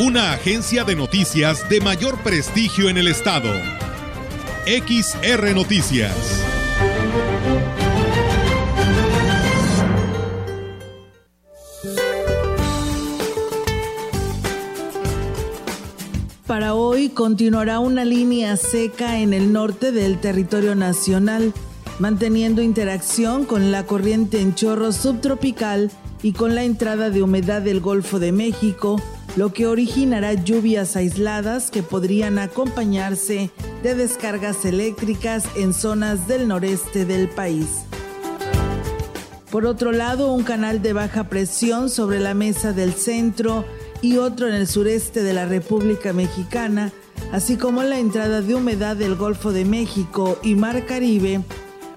Una agencia de noticias de mayor prestigio en el estado. XR Noticias. Para hoy continuará una línea seca en el norte del territorio nacional, manteniendo interacción con la corriente en chorro subtropical y con la entrada de humedad del Golfo de México, lo que originará lluvias aisladas que podrían acompañarse de descargas eléctricas en zonas del noreste del país. Por otro lado, un canal de baja presión sobre la mesa del centro y otro en el sureste de la República Mexicana, así como la entrada de humedad del Golfo de México y Mar Caribe,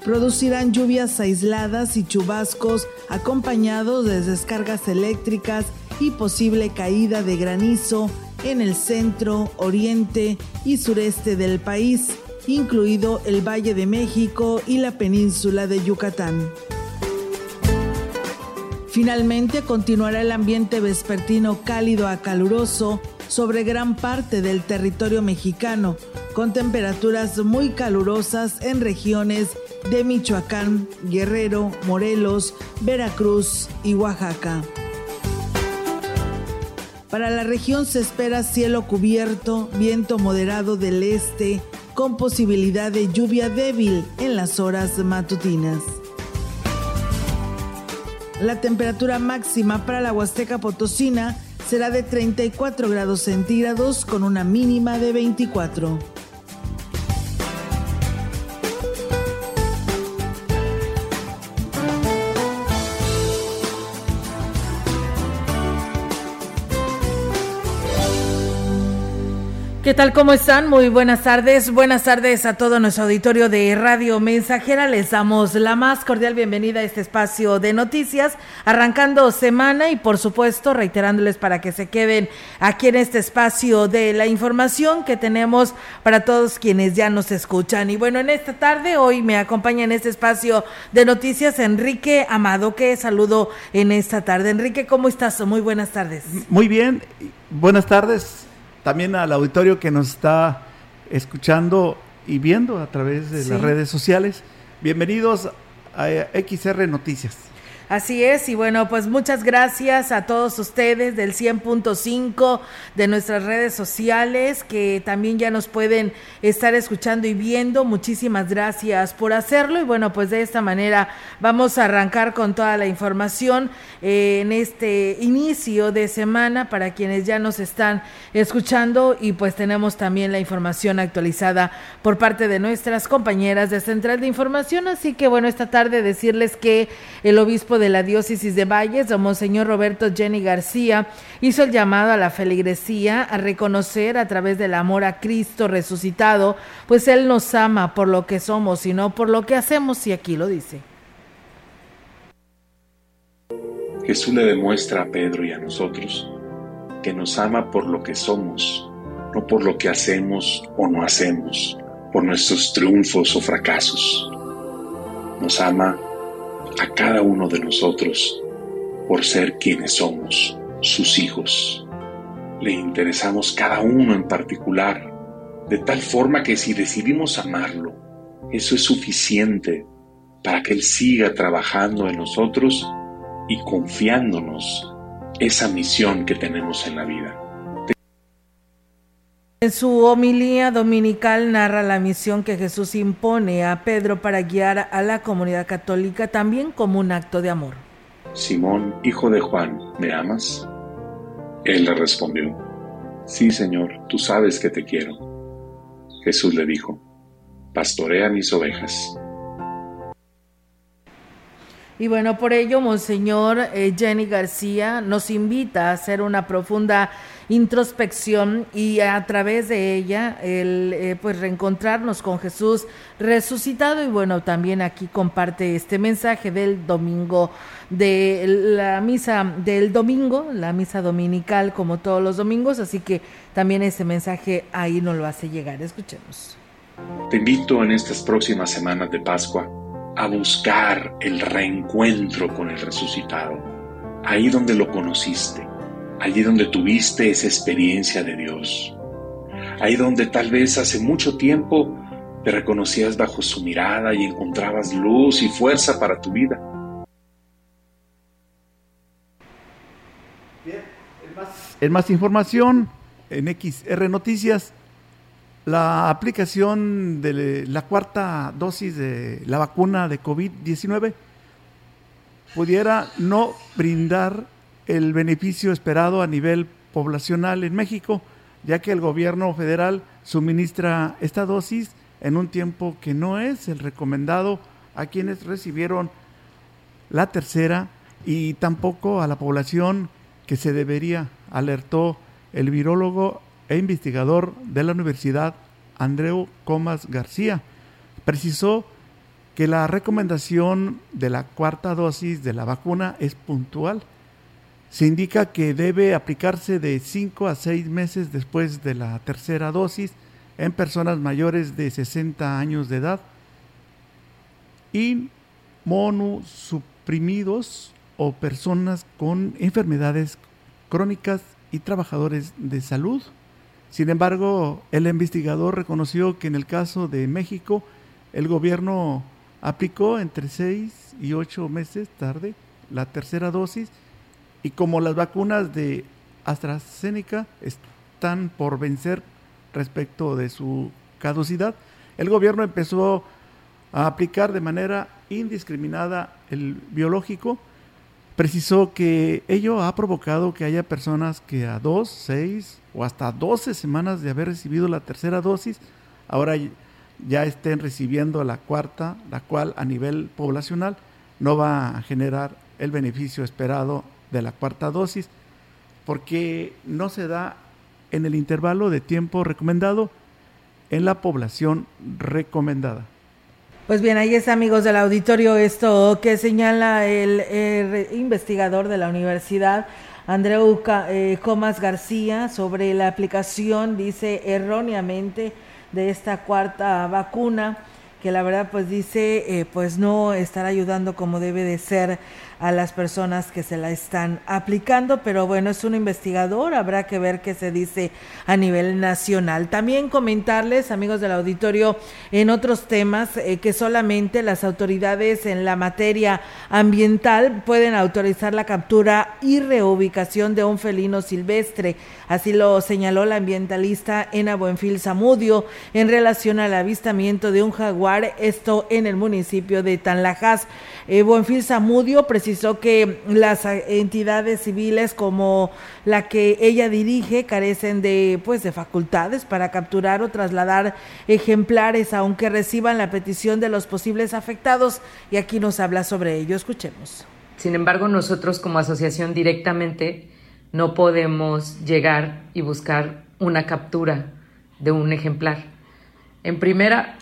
producirán lluvias aisladas y chubascos acompañados de descargas eléctricas y posible caída de granizo en el centro, oriente y sureste del país, incluido el Valle de México y la península de Yucatán. Finalmente continuará el ambiente vespertino cálido a caluroso sobre gran parte del territorio mexicano, con temperaturas muy calurosas en regiones de Michoacán, Guerrero, Morelos, Veracruz y Oaxaca. Para la región se espera cielo cubierto, viento moderado del este, con posibilidad de lluvia débil en las horas matutinas. La temperatura máxima para la Huasteca Potosina será de 34 grados centígrados con una mínima de 24. ¿Qué tal? ¿Cómo están? Muy buenas tardes. Buenas tardes a todo nuestro auditorio de Radio Mensajera. Les damos la más cordial bienvenida a este espacio de noticias, arrancando semana y por supuesto reiterándoles para que se queden aquí en este espacio de la información que tenemos para todos quienes ya nos escuchan. Y bueno, en esta tarde, hoy me acompaña en este espacio de noticias Enrique Amado, que saludo en esta tarde. Enrique, ¿cómo estás? Muy buenas tardes. Muy bien, buenas tardes también al auditorio que nos está escuchando y viendo a través de las redes sociales. Bienvenidos a XR Noticias. Así es, y bueno, pues muchas gracias a todos ustedes del 100.5 de nuestras redes sociales que también ya nos pueden estar escuchando y viendo. Muchísimas gracias por hacerlo y bueno, pues de esta manera vamos a arrancar con toda la información eh, en este inicio de semana para quienes ya nos están escuchando y pues tenemos también la información actualizada por parte de nuestras compañeras de Central de Información. Así que bueno, esta tarde decirles que el obispo de de la diócesis de Valles, Monseñor Roberto Jenny García, hizo el llamado a la feligresía a reconocer a través del amor a Cristo resucitado, pues Él nos ama por lo que somos y no por lo que hacemos, y aquí lo dice. Jesús le demuestra a Pedro y a nosotros que nos ama por lo que somos, no por lo que hacemos o no hacemos, por nuestros triunfos o fracasos. Nos ama a cada uno de nosotros por ser quienes somos, sus hijos. Le interesamos cada uno en particular, de tal forma que si decidimos amarlo, eso es suficiente para que Él siga trabajando en nosotros y confiándonos esa misión que tenemos en la vida. En su homilía dominical narra la misión que Jesús impone a Pedro para guiar a la comunidad católica también como un acto de amor. Simón, hijo de Juan, ¿me amas? Él le respondió, Sí, Señor, tú sabes que te quiero. Jesús le dijo, Pastorea mis ovejas. Y bueno, por ello, Monseñor eh, Jenny García nos invita a hacer una profunda introspección y a través de ella el eh, pues reencontrarnos con Jesús resucitado. Y bueno también aquí comparte este mensaje del domingo de la misa del domingo la misa dominical como todos los domingos. Así que también ese mensaje ahí nos lo hace llegar. Escuchemos. Te invito en estas próximas semanas de Pascua a buscar el reencuentro con el resucitado ahí donde lo conociste allí donde tuviste esa experiencia de Dios, ahí donde tal vez hace mucho tiempo te reconocías bajo su mirada y encontrabas luz y fuerza para tu vida. Bien, en más, en más información, en XR Noticias, la aplicación de la cuarta dosis de la vacuna de COVID-19 pudiera no brindar el beneficio esperado a nivel poblacional en México, ya que el gobierno federal suministra esta dosis en un tiempo que no es el recomendado a quienes recibieron la tercera y tampoco a la población que se debería, alertó el virólogo e investigador de la Universidad Andreu Comas García. Precisó que la recomendación de la cuarta dosis de la vacuna es puntual se indica que debe aplicarse de 5 a 6 meses después de la tercera dosis en personas mayores de 60 años de edad, inmunosuprimidos o personas con enfermedades crónicas y trabajadores de salud. Sin embargo, el investigador reconoció que en el caso de México, el gobierno aplicó entre 6 y 8 meses tarde la tercera dosis y como las vacunas de AstraZeneca están por vencer respecto de su caducidad, el gobierno empezó a aplicar de manera indiscriminada el biológico. Precisó que ello ha provocado que haya personas que a dos, seis o hasta doce semanas de haber recibido la tercera dosis, ahora ya estén recibiendo la cuarta, la cual a nivel poblacional no va a generar el beneficio esperado de la cuarta dosis, porque no se da en el intervalo de tiempo recomendado en la población recomendada. Pues bien, ahí es amigos del auditorio esto que señala el, investigador de la universidad, Andreu eh, Comas García, sobre la aplicación, dice erróneamente, de esta cuarta vacuna, que la verdad pues dice, eh, pues no estará ayudando como debe de ser a las personas que se la están aplicando, pero bueno, es un investigador, habrá que ver qué se dice a nivel nacional. También comentarles, amigos del auditorio, en otros temas, eh, que solamente las autoridades en la materia ambiental pueden autorizar la captura y reubicación de un felino silvestre. Así lo señaló la ambientalista Ena Buenfil Zamudio en relación al avistamiento de un jaguar, esto en el municipio de Tanlajas. Eh, Buenfil Zamudio precisó que las entidades civiles como la que ella dirige carecen de pues de facultades para capturar o trasladar ejemplares aunque reciban la petición de los posibles afectados. Y aquí nos habla sobre ello. Escuchemos. Sin embargo nosotros como asociación directamente no podemos llegar y buscar una captura de un ejemplar. En primera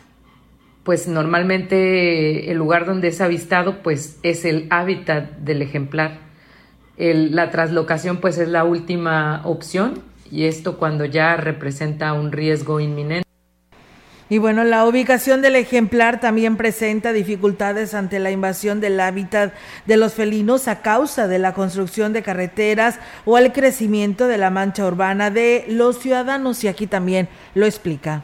pues normalmente el lugar donde es avistado pues es el hábitat del ejemplar. la traslocación pues es la última opción y esto cuando ya representa un riesgo inminente. Y bueno, la ubicación del ejemplar también presenta dificultades ante la invasión del hábitat de los felinos a causa de la construcción de carreteras o el crecimiento de la mancha urbana de los ciudadanos y aquí también lo explica.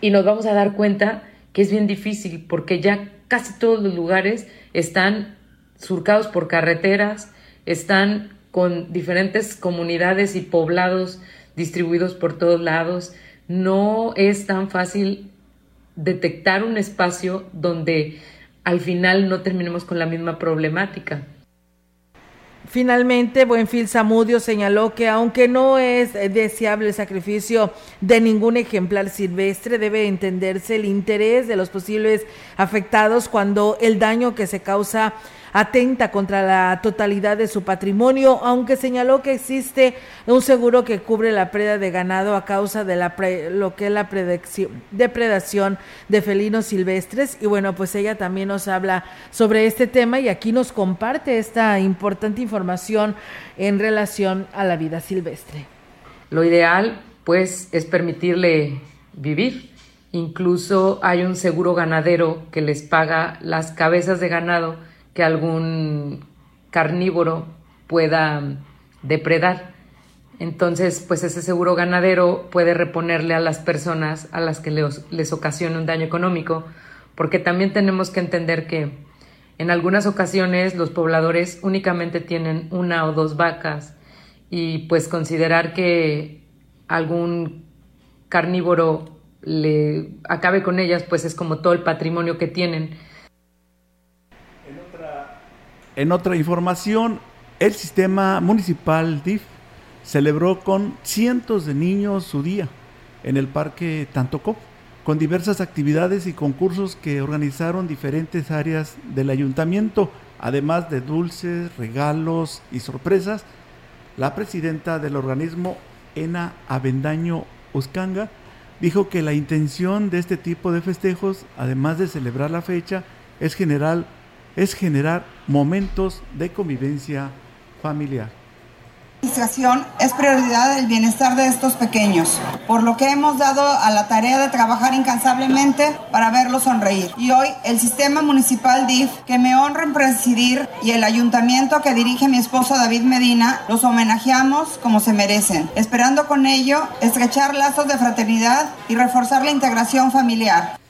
Y nos vamos a dar cuenta que es bien difícil porque ya casi todos los lugares están surcados por carreteras, están con diferentes comunidades y poblados distribuidos por todos lados. No es tan fácil detectar un espacio donde al final no terminemos con la misma problemática. Finalmente, Buenfil Zamudio señaló que aunque no es deseable el sacrificio de ningún ejemplar silvestre, debe entenderse el interés de los posibles afectados cuando el daño que se causa atenta contra la totalidad de su patrimonio, aunque señaló que existe un seguro que cubre la pérdida de ganado a causa de la lo que es la depredación de felinos silvestres. Y bueno, pues ella también nos habla sobre este tema y aquí nos comparte esta importante información en relación a la vida silvestre. Lo ideal, pues, es permitirle vivir. Incluso hay un seguro ganadero que les paga las cabezas de ganado que algún carnívoro pueda depredar. Entonces, pues ese seguro ganadero puede reponerle a las personas a las que les, les ocasione un daño económico, porque también tenemos que entender que en algunas ocasiones los pobladores únicamente tienen una o dos vacas y pues considerar que algún carnívoro le acabe con ellas, pues es como todo el patrimonio que tienen. En otra, información, el sistema municipal DIF celebró con cientos de niños su día en el Parque Tantocop, con diversas actividades y concursos que organizaron diferentes áreas del ayuntamiento, además de dulces, regalos y sorpresas. La presidenta del organismo, Ena Avendaño Uscanga, dijo que la intención de este tipo de festejos, además de celebrar la fecha, es generar, es generar momentos de convivencia familiar administración es prioridad el bienestar de estos pequeños, por lo que hemos dado a la tarea de trabajar incansablemente para verlos sonreír. Y hoy el sistema municipal DIF, que me honra en presidir, y el ayuntamiento que dirige mi esposo David Medina, los homenajeamos como se merecen, esperando con ello estrechar lazos de fraternidad y reforzar la integración familiar.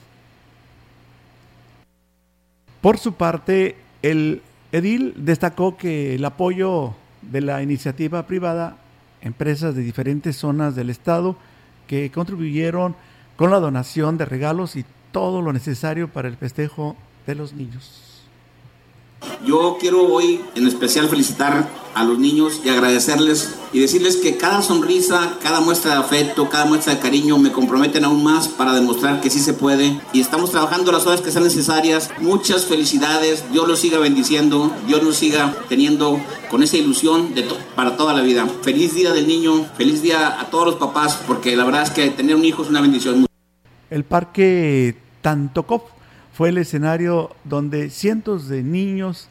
Por su parte, el edil destacó que el apoyo de la iniciativa privada, empresas de diferentes zonas del estado que contribuyeron con la donación de regalos y todo lo necesario para el festejo de los niños. Yo quiero hoy en especial felicitar a los niños y agradecerles y decirles que cada sonrisa, cada muestra de afecto, cada muestra de cariño me comprometen aún más para demostrar que sí se puede y estamos trabajando las horas que sean necesarias. Muchas felicidades, Dios los siga bendiciendo, Dios nos siga teniendo con esa ilusión para toda la vida. Feliz día del niño, feliz día a todos los papás porque la verdad es que tener un hijo es una bendición. El parque Tantocop fue el escenario donde cientos de niños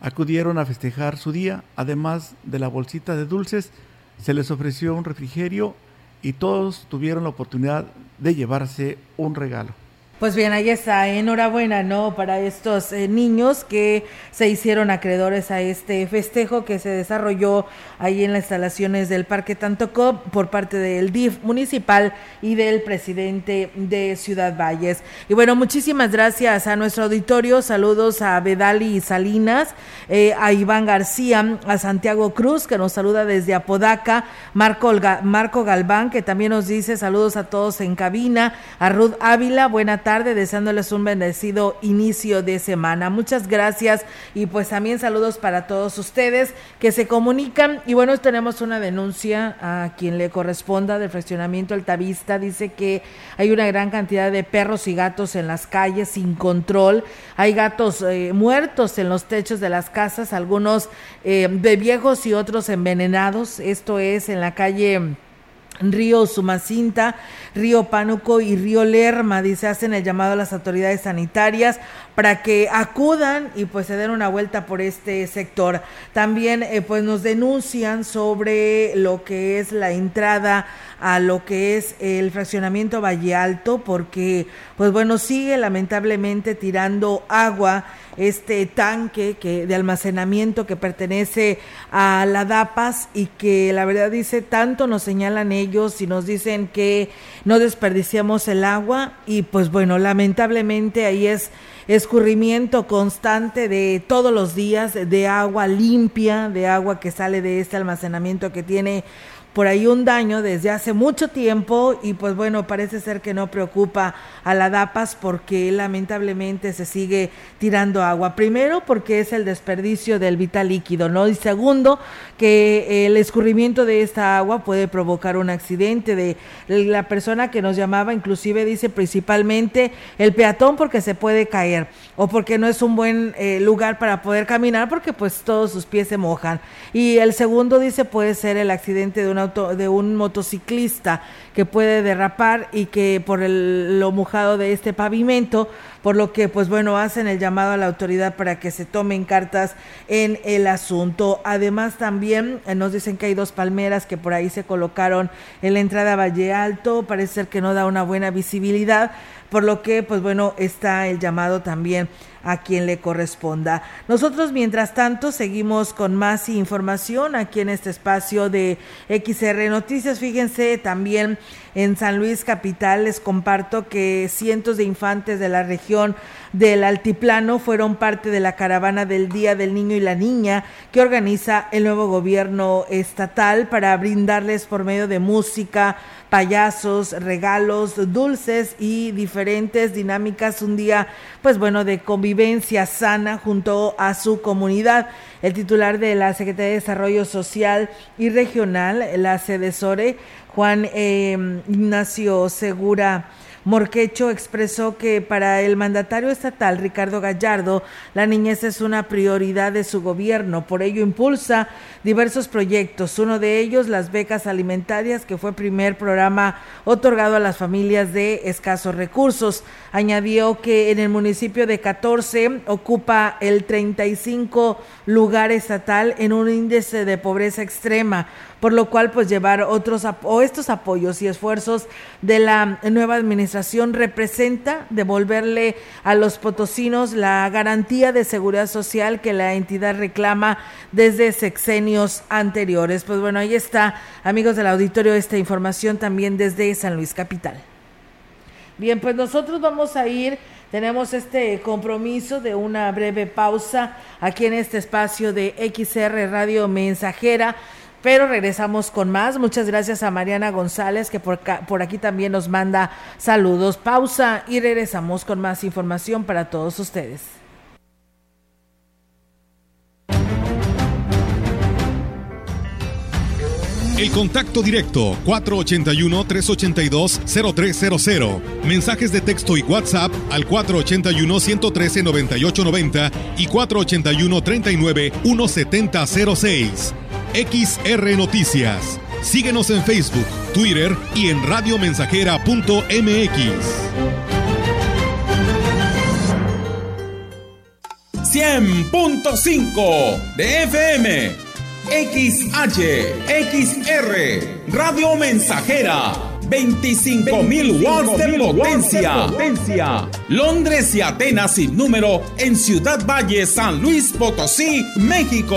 acudieron a festejar su día, además de la bolsita de dulces, se les ofreció un refrigerio y todos tuvieron la oportunidad de llevarse un regalo. Pues bien, ahí está, enhorabuena, ¿no? Para estos eh, niños que se hicieron acreedores a este festejo que se desarrolló ahí en las instalaciones del Parque Tantocop por parte del DIF municipal y del presidente de Ciudad Valles. Y bueno, muchísimas gracias a nuestro auditorio, saludos a Bedali Salinas, eh, a Iván García, a Santiago Cruz, que nos saluda desde Apodaca, Marco, Marco Galván, que también nos dice saludos a todos en cabina, a Ruth Ávila, buena tarde tarde, deseándoles un bendecido inicio de semana. Muchas gracias y pues también saludos para todos ustedes que se comunican. Y bueno, tenemos una denuncia a quien le corresponda del fraccionamiento Altavista. Dice que hay una gran cantidad de perros y gatos en las calles sin control. Hay gatos eh, muertos en los techos de las casas, algunos eh, de viejos y otros envenenados. Esto es en la calle Río Sumacinta, Río Pánuco y Río Lerma, dice, hacen el llamado a las autoridades sanitarias para que acudan y pues se den una vuelta por este sector. También eh, pues nos denuncian sobre lo que es la entrada a lo que es el fraccionamiento Valle Alto porque pues bueno sigue lamentablemente tirando agua este tanque que de almacenamiento que pertenece a la DAPAS y que la verdad dice tanto nos señalan ellos y nos dicen que no desperdiciamos el agua y pues bueno lamentablemente ahí es escurrimiento constante de todos los días de agua limpia, de agua que sale de este almacenamiento que tiene por ahí un daño desde hace mucho tiempo y pues bueno, parece ser que no preocupa a la DAPAS porque lamentablemente se sigue tirando agua. Primero porque es el desperdicio del vital líquido, ¿no? Y segundo que el escurrimiento de esta agua puede provocar un accidente de la persona que nos llamaba, inclusive dice principalmente el peatón porque se puede caer o porque no es un buen eh, lugar para poder caminar porque pues todos sus pies se mojan. Y el segundo dice puede ser el accidente de un de un motociclista que puede derrapar y que por el, lo mojado de este pavimento, por lo que pues bueno, hacen el llamado a la autoridad para que se tomen cartas en el asunto. Además también eh, nos dicen que hay dos palmeras que por ahí se colocaron en la entrada a Valle Alto, parece ser que no da una buena visibilidad, por lo que pues bueno, está el llamado también a quien le corresponda. Nosotros, mientras tanto, seguimos con más información aquí en este espacio de XR Noticias. Fíjense también en San Luis Capital, les comparto que cientos de infantes de la región del Altiplano fueron parte de la caravana del Día del Niño y la Niña que organiza el nuevo gobierno estatal para brindarles por medio de música, payasos, regalos, dulces y diferentes dinámicas un día, pues bueno, de convivencia sana junto a su comunidad. El titular de la Secretaría de Desarrollo Social y Regional, la SEDESORE, Juan eh, Ignacio Segura Morquecho expresó que para el mandatario estatal Ricardo Gallardo, la niñez es una prioridad de su gobierno, por ello impulsa diversos proyectos, uno de ellos las becas alimentarias, que fue primer programa otorgado a las familias de escasos recursos. Añadió que en el municipio de 14 ocupa el 35 lugar estatal en un índice de pobreza extrema por lo cual pues llevar otros o estos apoyos y esfuerzos de la nueva administración representa devolverle a los potosinos la garantía de seguridad social que la entidad reclama desde sexenios anteriores. Pues bueno, ahí está, amigos del auditorio, esta información también desde San Luis Capital. Bien, pues nosotros vamos a ir tenemos este compromiso de una breve pausa aquí en este espacio de XR Radio Mensajera. Pero regresamos con más. Muchas gracias a Mariana González que por, por aquí también nos manda saludos. Pausa y regresamos con más información para todos ustedes. El contacto directo 481-382-0300. Mensajes de texto y WhatsApp al 481-113-9890 y 481-39-1706. XR Noticias. Síguenos en Facebook, Twitter y en radiomensajera.mx. 100.5 de FM. XH, XR, Radio Mensajera. 25.000 watts de potencia. potencia. Londres y Atenas sin número en Ciudad Valle, San Luis Potosí, México.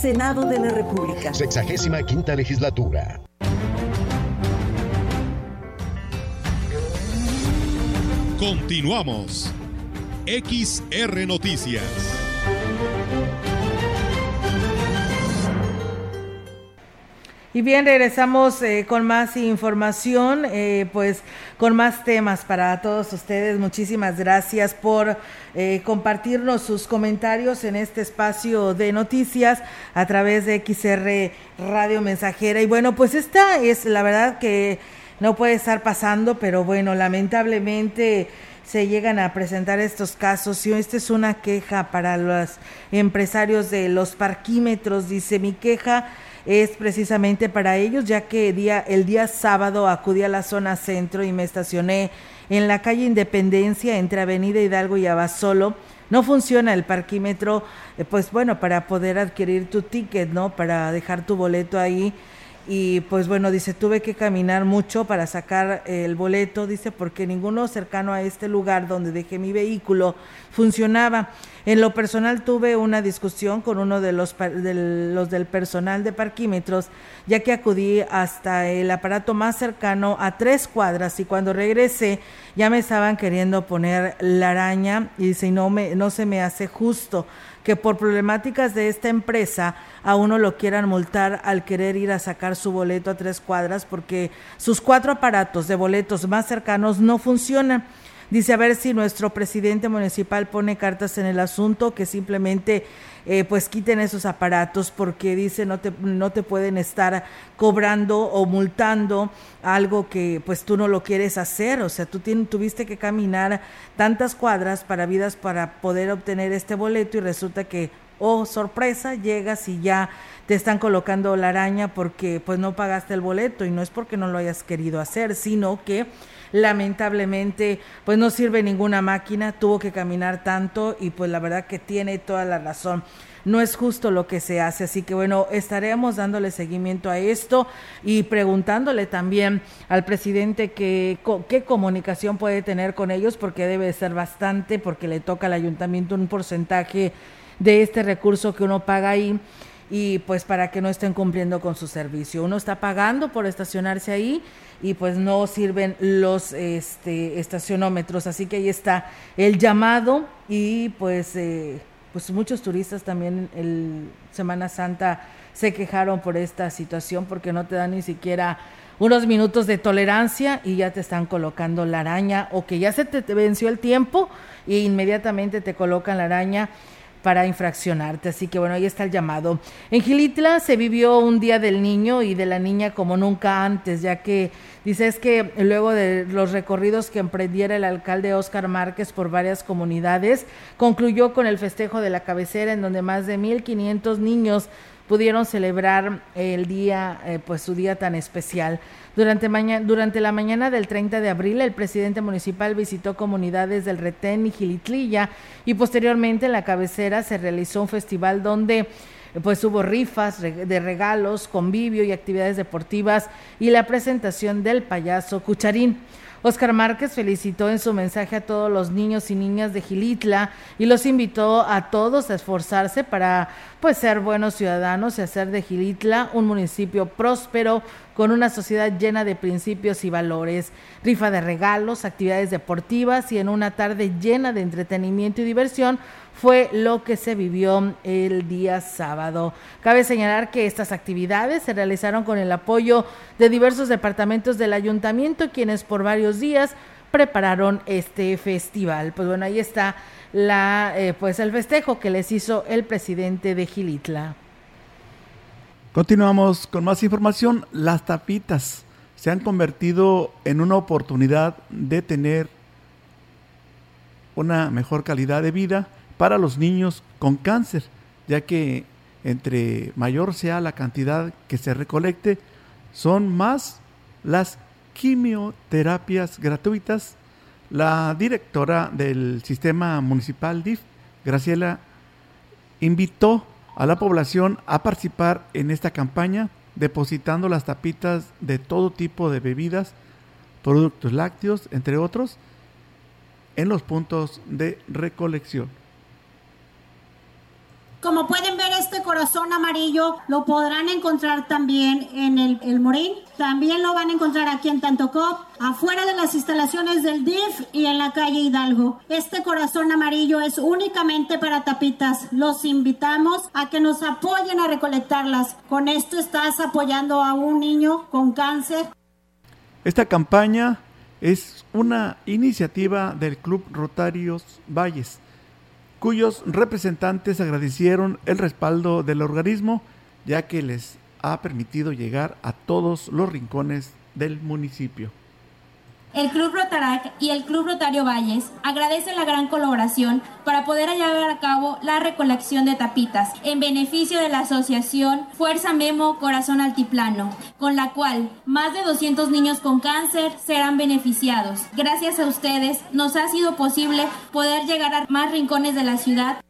Senado de la República. Sexagésima quinta legislatura. Continuamos. XR Noticias. Y bien, regresamos eh, con más información, eh, pues con más temas para todos ustedes. Muchísimas gracias por eh, compartirnos sus comentarios en este espacio de noticias a través de XR Radio Mensajera. Y bueno, pues esta es la verdad que no puede estar pasando, pero bueno, lamentablemente se llegan a presentar estos casos y esta es una queja para los empresarios de los parquímetros, dice mi queja es precisamente para ellos, ya que día, el día sábado acudí a la zona centro y me estacioné en la calle Independencia entre Avenida Hidalgo y Abasolo. No funciona el parquímetro, eh, pues bueno, para poder adquirir tu ticket, ¿no? Para dejar tu boleto ahí y pues bueno, dice, tuve que caminar mucho para sacar el boleto, dice, porque ninguno cercano a este lugar donde dejé mi vehículo funcionaba. En lo personal tuve una discusión con uno de los, los del personal de parquímetros, ya que acudí hasta el aparato más cercano a tres cuadras y cuando regresé ya me estaban queriendo poner la araña y dice, no, me, no se me hace justo que por problemáticas de esta empresa a uno lo quieran multar al querer ir a sacar su boleto a tres cuadras porque sus cuatro aparatos de boletos más cercanos no funcionan. Dice a ver si nuestro presidente municipal pone cartas en el asunto, que simplemente eh, pues quiten esos aparatos porque dice no te, no te pueden estar cobrando o multando algo que pues tú no lo quieres hacer. O sea, tú tuviste que caminar tantas cuadras para vidas para poder obtener este boleto y resulta que oh sorpresa, llegas y ya te están colocando la araña porque pues no pagaste el boleto y no es porque no lo hayas querido hacer, sino que lamentablemente pues no sirve ninguna máquina, tuvo que caminar tanto y pues la verdad que tiene toda la razón no es justo lo que se hace. Así que bueno, estaremos dándole seguimiento a esto y preguntándole también al presidente que, qué comunicación puede tener con ellos, porque debe ser bastante, porque le toca al ayuntamiento un porcentaje de este recurso que uno paga ahí y pues para que no estén cumpliendo con su servicio. Uno está pagando por estacionarse ahí y pues no sirven los este, estacionómetros. Así que ahí está el llamado y pues, eh, pues muchos turistas también el Semana Santa se quejaron por esta situación porque no te dan ni siquiera unos minutos de tolerancia y ya te están colocando la araña o que ya se te venció el tiempo e inmediatamente te colocan la araña para infraccionarte. Así que bueno, ahí está el llamado. En Gilitla se vivió un día del niño y de la niña como nunca antes, ya que dice es que luego de los recorridos que emprendiera el alcalde Óscar Márquez por varias comunidades, concluyó con el festejo de la cabecera en donde más de 1.500 niños pudieron celebrar el día, eh, pues su día tan especial. Durante, durante la mañana del 30 de abril, el presidente municipal visitó comunidades del Retén y Gilitlilla y posteriormente en la cabecera se realizó un festival donde pues hubo rifas de regalos, convivio y actividades deportivas y la presentación del payaso Cucharín. Oscar Márquez felicitó en su mensaje a todos los niños y niñas de Gilitla y los invitó a todos a esforzarse para pues ser buenos ciudadanos y hacer de Gilitla un municipio próspero con una sociedad llena de principios y valores, rifa de regalos, actividades deportivas y en una tarde llena de entretenimiento y diversión fue lo que se vivió el día sábado. Cabe señalar que estas actividades se realizaron con el apoyo de diversos departamentos del ayuntamiento, quienes por varios días prepararon este festival. Pues bueno, ahí está la, eh, pues el festejo que les hizo el presidente de Gilitla. Continuamos con más información. Las tapitas se han convertido en una oportunidad de tener una mejor calidad de vida para los niños con cáncer, ya que entre mayor sea la cantidad que se recolecte, son más las quimioterapias gratuitas. La directora del sistema municipal DIF, Graciela, invitó a la población a participar en esta campaña depositando las tapitas de todo tipo de bebidas, productos lácteos, entre otros, en los puntos de recolección. Como pueden ver, este corazón amarillo lo podrán encontrar también en el, el Morín. También lo van a encontrar aquí en Tantocop, afuera de las instalaciones del DIF y en la calle Hidalgo. Este corazón amarillo es únicamente para tapitas. Los invitamos a que nos apoyen a recolectarlas. Con esto estás apoyando a un niño con cáncer. Esta campaña es una iniciativa del Club Rotarios Valles, cuyos representantes agradecieron el respaldo del organismo, ya que les ha permitido llegar a todos los rincones del municipio. El Club Rotarac y el Club Rotario Valles agradecen la gran colaboración para poder llevar a cabo la recolección de tapitas en beneficio de la asociación Fuerza Memo Corazón Altiplano, con la cual más de 200 niños con cáncer serán beneficiados. Gracias a ustedes nos ha sido posible poder llegar a más rincones de la ciudad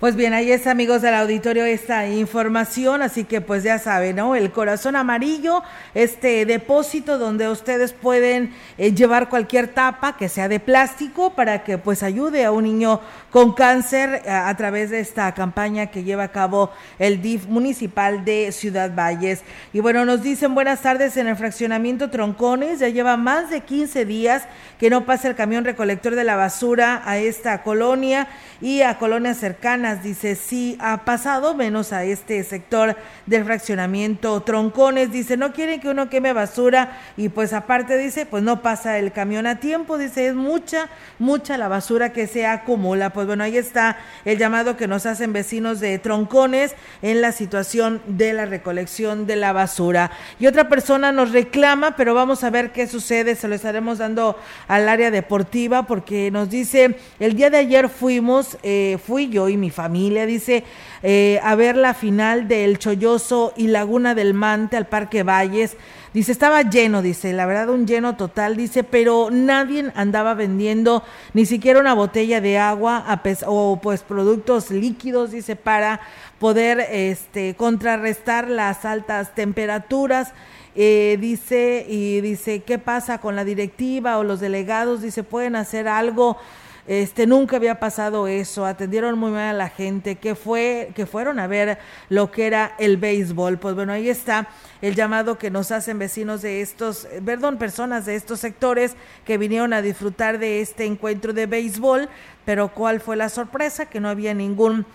pues bien, ahí es amigos del auditorio esta información, así que pues ya saben, ¿no? El corazón amarillo, este depósito donde ustedes pueden eh, llevar cualquier tapa que sea de plástico para que pues ayude a un niño con cáncer a, eh, a través de esta campaña que lleva a cabo el DIF municipal de Ciudad Valles. Y bueno, nos dicen buenas tardes en el fraccionamiento Troncones, ya lleva más de 15 días que no pasa el camión recolector de la basura a esta colonia y a colonias cercanas. Dice, sí ha pasado, menos a este sector del fraccionamiento Troncones. Dice, no quieren que uno queme basura y pues aparte dice, pues no pasa el camión a tiempo. Dice, es mucha, mucha la basura que se acumula. Pues bueno, ahí está el llamado que nos hacen vecinos de Troncones en la situación de la recolección de la basura. Y otra persona nos reclama, pero vamos a ver qué sucede. Se lo estaremos dando al área deportiva porque nos dice, el día de ayer fuimos eh, fui yo y mi familia, dice, eh, a ver la final del Cholloso y Laguna del Mante al Parque Valles. Dice, estaba lleno, dice, la verdad un lleno total, dice, pero nadie andaba vendiendo ni siquiera una botella de agua o pues productos líquidos, dice, para poder este, contrarrestar las altas temperaturas. Eh, dice, y dice, ¿qué pasa con la directiva o los delegados? Dice, pueden hacer algo este, nunca había pasado eso, atendieron muy mal a la gente, que fue, que fueron a ver lo que era el béisbol. Pues bueno, ahí está el llamado que nos hacen vecinos de estos, perdón, personas de estos sectores que vinieron a disfrutar de este encuentro de béisbol, pero ¿cuál fue la sorpresa? Que no había ningún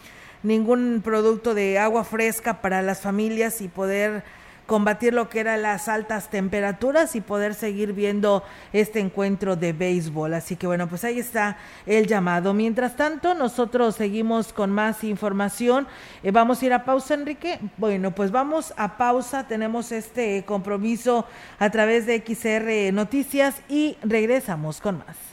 ningún producto de agua fresca para las familias y poder combatir lo que eran las altas temperaturas y poder seguir viendo este encuentro de béisbol. Así que bueno, pues ahí está el llamado. Mientras tanto, nosotros seguimos con más información. Eh, vamos a ir a pausa, Enrique. Bueno, pues vamos a pausa. Tenemos este compromiso a través de XR Noticias y regresamos con más.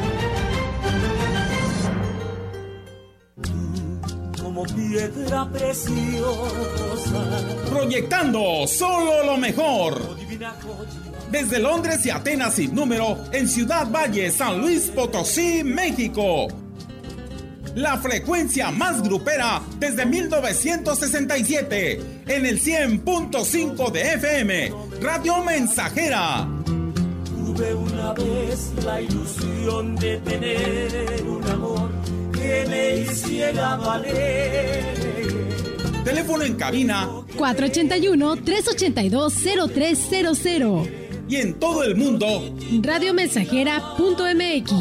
piedra preciosa. Proyectando solo lo mejor. Desde Londres y Atenas sin número, en Ciudad Valle, San Luis Potosí, México. La frecuencia más grupera desde 1967, en el 100.5 de FM, Radio Mensajera. Tuve una vez la ilusión de tener un amor que me hiciera valer. Teléfono en cabina 481-382-0300. Y en todo el mundo, radiomensajera.mx.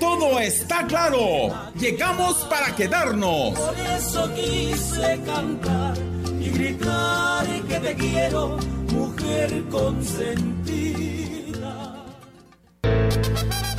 Todo está claro. Llegamos para quedarnos. Por eso quise cantar y gritar que te quiero, mujer consentida.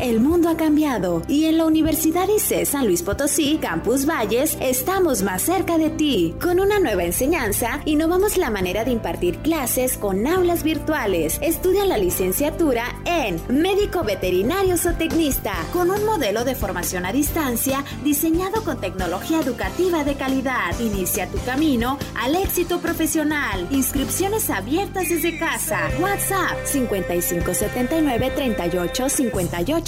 El mundo ha cambiado y en la Universidad ICE San Luis Potosí, Campus Valles, estamos más cerca de ti. Con una nueva enseñanza, innovamos la manera de impartir clases con aulas virtuales. Estudia la licenciatura en Médico Veterinario Zootecnista, con un modelo de formación a distancia diseñado con tecnología educativa de calidad. Inicia tu camino al éxito profesional. Inscripciones abiertas desde casa. WhatsApp 5579 38 58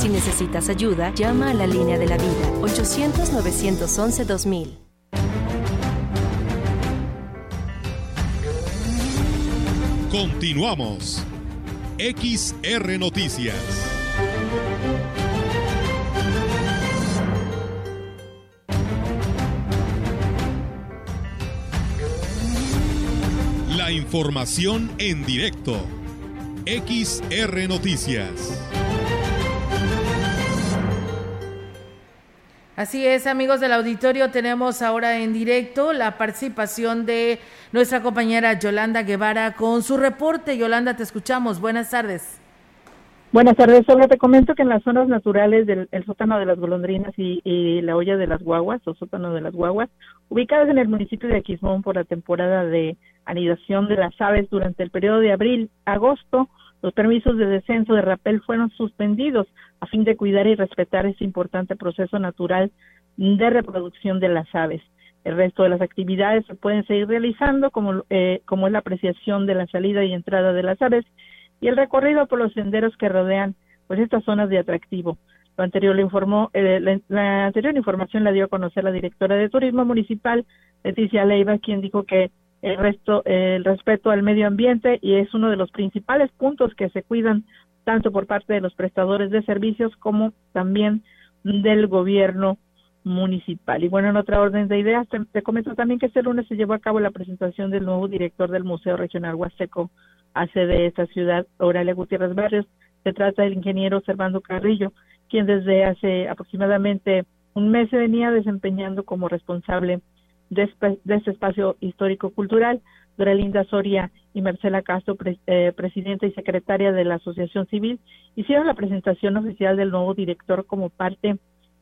Si necesitas ayuda, llama a la línea de la vida 800-911-2000. Continuamos. XR Noticias. La información en directo. XR Noticias. Así es, amigos del auditorio, tenemos ahora en directo la participación de nuestra compañera Yolanda Guevara con su reporte. Yolanda, te escuchamos. Buenas tardes. Buenas tardes. Solo te comento que en las zonas naturales del sótano de las golondrinas y, y, la olla de las guaguas o sótano de las guaguas, ubicadas en el municipio de Aquismón por la temporada de anidación de las aves durante el periodo de abril-agosto, los permisos de descenso de rapel fueron suspendidos a fin de cuidar y respetar ese importante proceso natural de reproducción de las aves. El resto de las actividades se pueden seguir realizando, como, eh, como es la apreciación de la salida y entrada de las aves y el recorrido por los senderos que rodean pues estas zonas de atractivo. Lo anterior le informó, eh, la, la, anterior información la dio a conocer la directora de Turismo Municipal, Leticia Leiva, quien dijo que el resto, el respeto al medio ambiente y es uno de los principales puntos que se cuidan tanto por parte de los prestadores de servicios como también del gobierno municipal. Y bueno, en otra orden de ideas, te, comento también que este lunes se llevó a cabo la presentación del nuevo director del Museo Regional Huasteco AC de esta ciudad, Aurelio Gutiérrez Barrios. Se trata del ingeniero Servando Carrillo, quien desde hace aproximadamente un mes se venía desempeñando como responsable de, este espacio histórico-cultural. Doralinda Soria y Marcela Castro, eh, presidenta y secretaria de la Asociación Civil, hicieron la presentación oficial del nuevo director como parte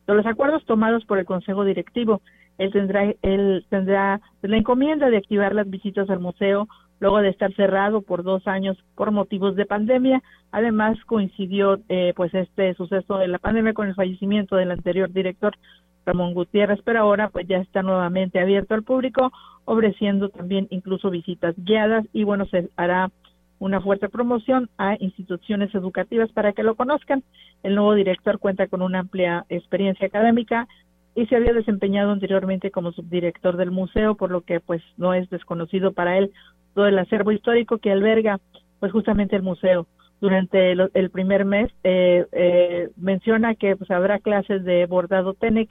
de los acuerdos tomados por el Consejo Directivo. Él tendrá, él tendrá la encomienda de activar las visitas al museo luego de estar cerrado por dos años por motivos de pandemia. Además, coincidió eh, pues este suceso de la pandemia con el fallecimiento del anterior director Ramón Gutiérrez, pero ahora pues ya está nuevamente abierto al público, ofreciendo también incluso visitas guiadas y bueno, se hará una fuerte promoción a instituciones educativas para que lo conozcan. El nuevo director cuenta con una amplia experiencia académica y se había desempeñado anteriormente como subdirector del museo, por lo que pues no es desconocido para él todo el acervo histórico que alberga pues justamente el museo. Durante el, primer mes eh, eh, menciona que pues habrá clases de bordado TENEC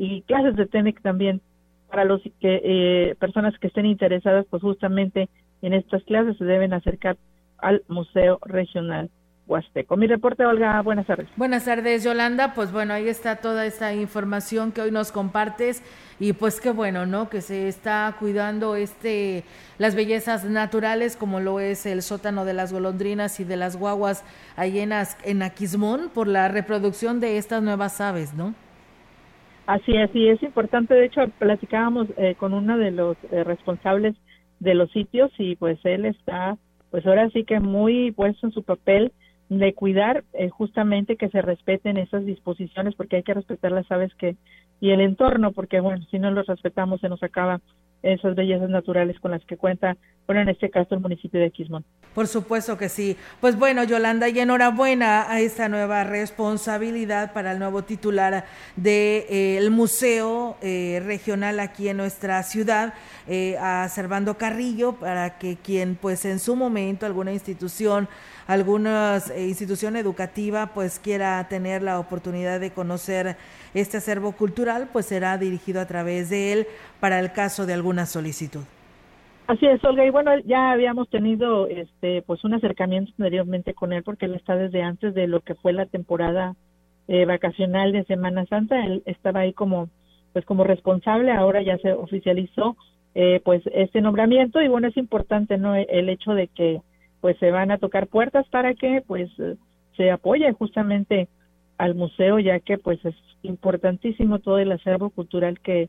y clases de TENEC también para los que eh, personas que estén interesadas pues justamente en estas clases se deben acercar al Museo Regional Huasteco. Mi reporte, Olga, buenas tardes. Buenas tardes, Yolanda. Pues bueno, ahí está toda esta información que hoy nos compartes y pues qué bueno, ¿no? Que se está cuidando este las bellezas naturales como lo es el sótano de las golondrinas y de las guaguas ahí en, en Aquismón por la reproducción de estas nuevas aves, ¿no? Así es, y es importante, de hecho, platicábamos eh, con uno de los eh, responsables de los sitios y pues él está, pues ahora sí que muy puesto en su papel de cuidar eh, justamente que se respeten esas disposiciones porque hay que respetarlas, sabes que, y el entorno, porque bueno, si no los respetamos se nos acaba esas bellezas naturales con las que cuenta, bueno, en este caso el municipio de Quismón. Por supuesto que sí. Pues bueno, Yolanda, y enhorabuena a esta nueva responsabilidad para el nuevo titular del de, eh, Museo eh, Regional aquí en nuestra ciudad, eh, a Servando Carrillo, para que quien pues en su momento alguna institución alguna institución educativa pues quiera tener la oportunidad de conocer este acervo cultural, pues será dirigido a través de él para el caso de alguna solicitud. Así es, Olga, y bueno, ya habíamos tenido este pues un acercamiento anteriormente con él porque él está desde antes de lo que fue la temporada eh, vacacional de Semana Santa, él estaba ahí como pues como responsable, ahora ya se oficializó eh, pues este nombramiento. Y bueno, es importante no el hecho de que pues se van a tocar puertas para que pues se apoye justamente al museo ya que pues es importantísimo todo el acervo cultural que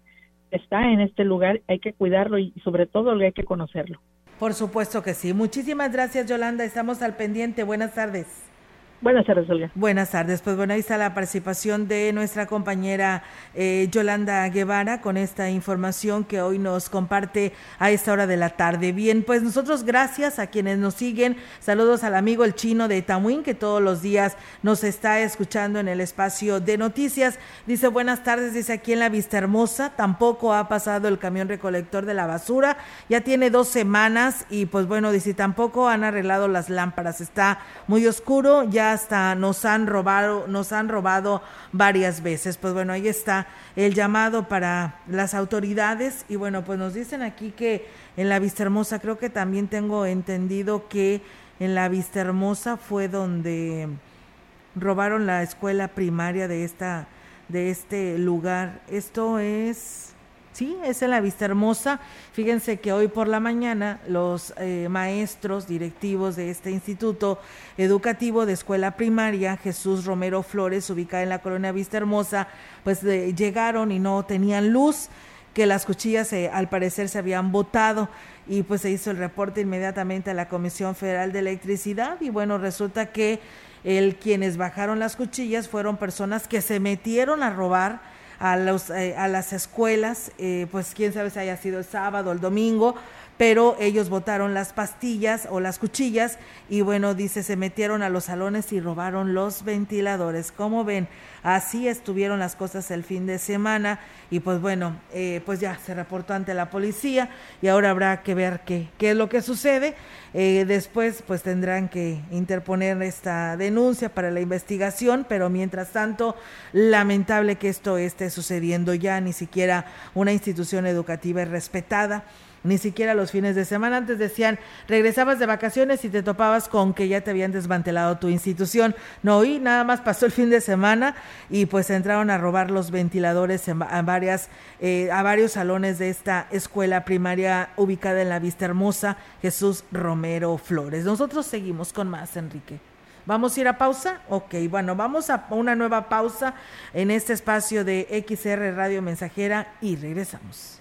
está en este lugar, hay que cuidarlo y sobre todo hay que conocerlo. Por supuesto que sí. Muchísimas gracias Yolanda, estamos al pendiente. Buenas tardes. Buenas tardes, Olga. Buenas tardes. Pues bueno, ahí está la participación de nuestra compañera eh, Yolanda Guevara con esta información que hoy nos comparte a esta hora de la tarde. Bien, pues nosotros gracias a quienes nos siguen. Saludos al amigo el chino de Tamuín que todos los días nos está escuchando en el espacio de noticias. Dice buenas tardes, dice aquí en la Vista Hermosa. Tampoco ha pasado el camión recolector de la basura. Ya tiene dos semanas y pues bueno, dice tampoco han arreglado las lámparas. Está muy oscuro. Ya hasta nos han robado, nos han robado varias veces. Pues bueno, ahí está el llamado para las autoridades y bueno, pues nos dicen aquí que en la Vista Hermosa, creo que también tengo entendido que en la Vista Hermosa fue donde robaron la escuela primaria de esta de este lugar. Esto es Sí, es en la Vista Hermosa. Fíjense que hoy por la mañana los eh, maestros directivos de este instituto educativo de escuela primaria, Jesús Romero Flores, ubicada en la colonia Vista Hermosa, pues llegaron y no tenían luz, que las cuchillas eh, al parecer se habían botado y pues se hizo el reporte inmediatamente a la Comisión Federal de Electricidad y bueno, resulta que el quienes bajaron las cuchillas fueron personas que se metieron a robar a, los, eh, a las escuelas, eh, pues quién sabe si haya sido el sábado o el domingo, pero ellos botaron las pastillas o las cuchillas y bueno, dice, se metieron a los salones y robaron los ventiladores. Como ven, así estuvieron las cosas el fin de semana y pues bueno, eh, pues ya se reportó ante la policía y ahora habrá que ver qué, qué es lo que sucede. Eh, después pues tendrán que interponer esta denuncia para la investigación, pero mientras tanto, lamentable que esto esté sucediendo ya, ni siquiera una institución educativa es respetada ni siquiera los fines de semana. Antes decían, regresabas de vacaciones y te topabas con que ya te habían desmantelado tu institución. No, y nada más pasó el fin de semana y pues entraron a robar los ventiladores en, a, varias, eh, a varios salones de esta escuela primaria ubicada en la Vista Hermosa, Jesús Romero Flores. Nosotros seguimos con más, Enrique. ¿Vamos a ir a pausa? Ok, bueno, vamos a una nueva pausa en este espacio de XR Radio Mensajera y regresamos.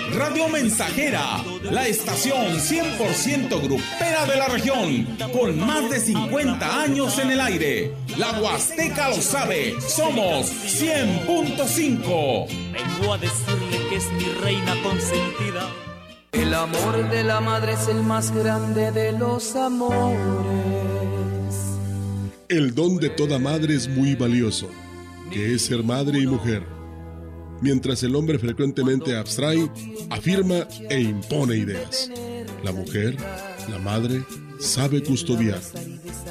Radio Mensajera, la estación 100% grupera de la región, con más de 50 años en el aire. La Huasteca lo sabe, somos 100.5. Vengo a decirle que es mi reina consentida. El amor de la madre es el más grande de los amores. El don de toda madre es muy valioso, que es ser madre y mujer mientras el hombre frecuentemente abstrae, afirma e impone ideas. La mujer, la madre, sabe custodiar,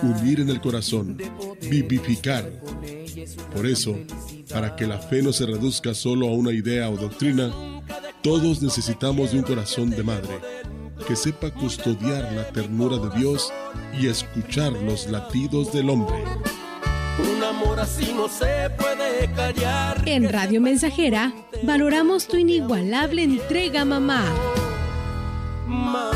unir en el corazón, vivificar. Por eso, Para que la fe no se reduzca solo a una idea o doctrina, todos necesitamos de un corazón de madre que sepa custodiar la ternura de Dios y escuchar los latidos del hombre. Un amor así no se puede callar. En Radio Mensajera valoramos tu inigualable entrega, mamá. Mamá.